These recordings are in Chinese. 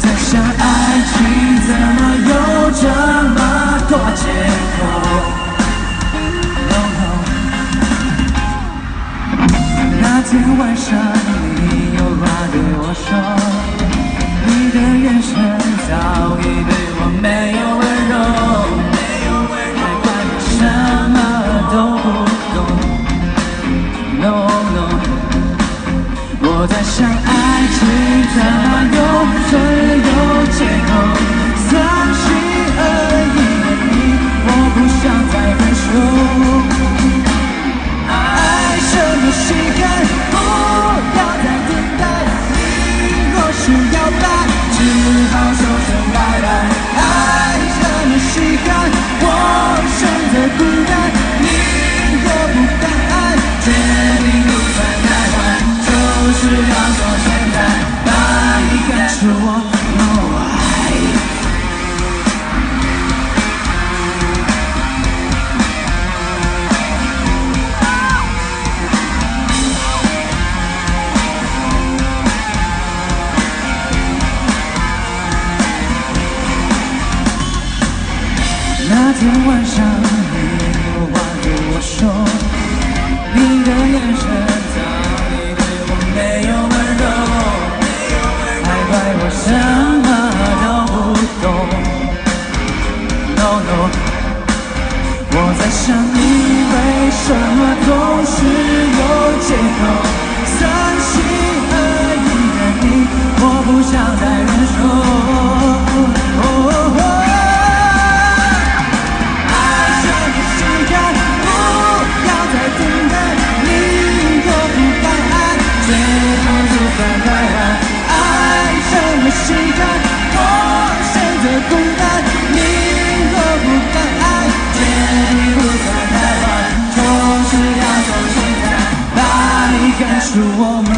在想爱情怎么有这么多借口？no no 那天晚上你有话对我说你的眼神早已被天晚上你有话对我说，你的眼神早已对我没有温柔，还怪我什么都不懂。no no，我在想你，为什么总是有借口？祝我们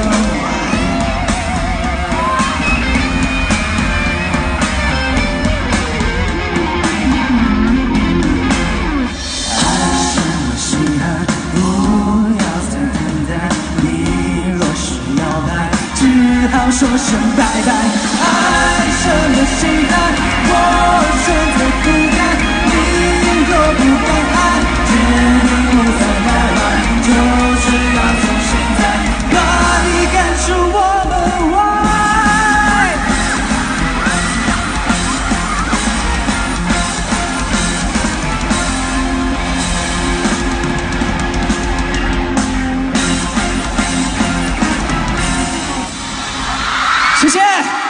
爱什么心安，不要再等待。你若是要爱，只好说声拜拜。爱什么稀安？谢谢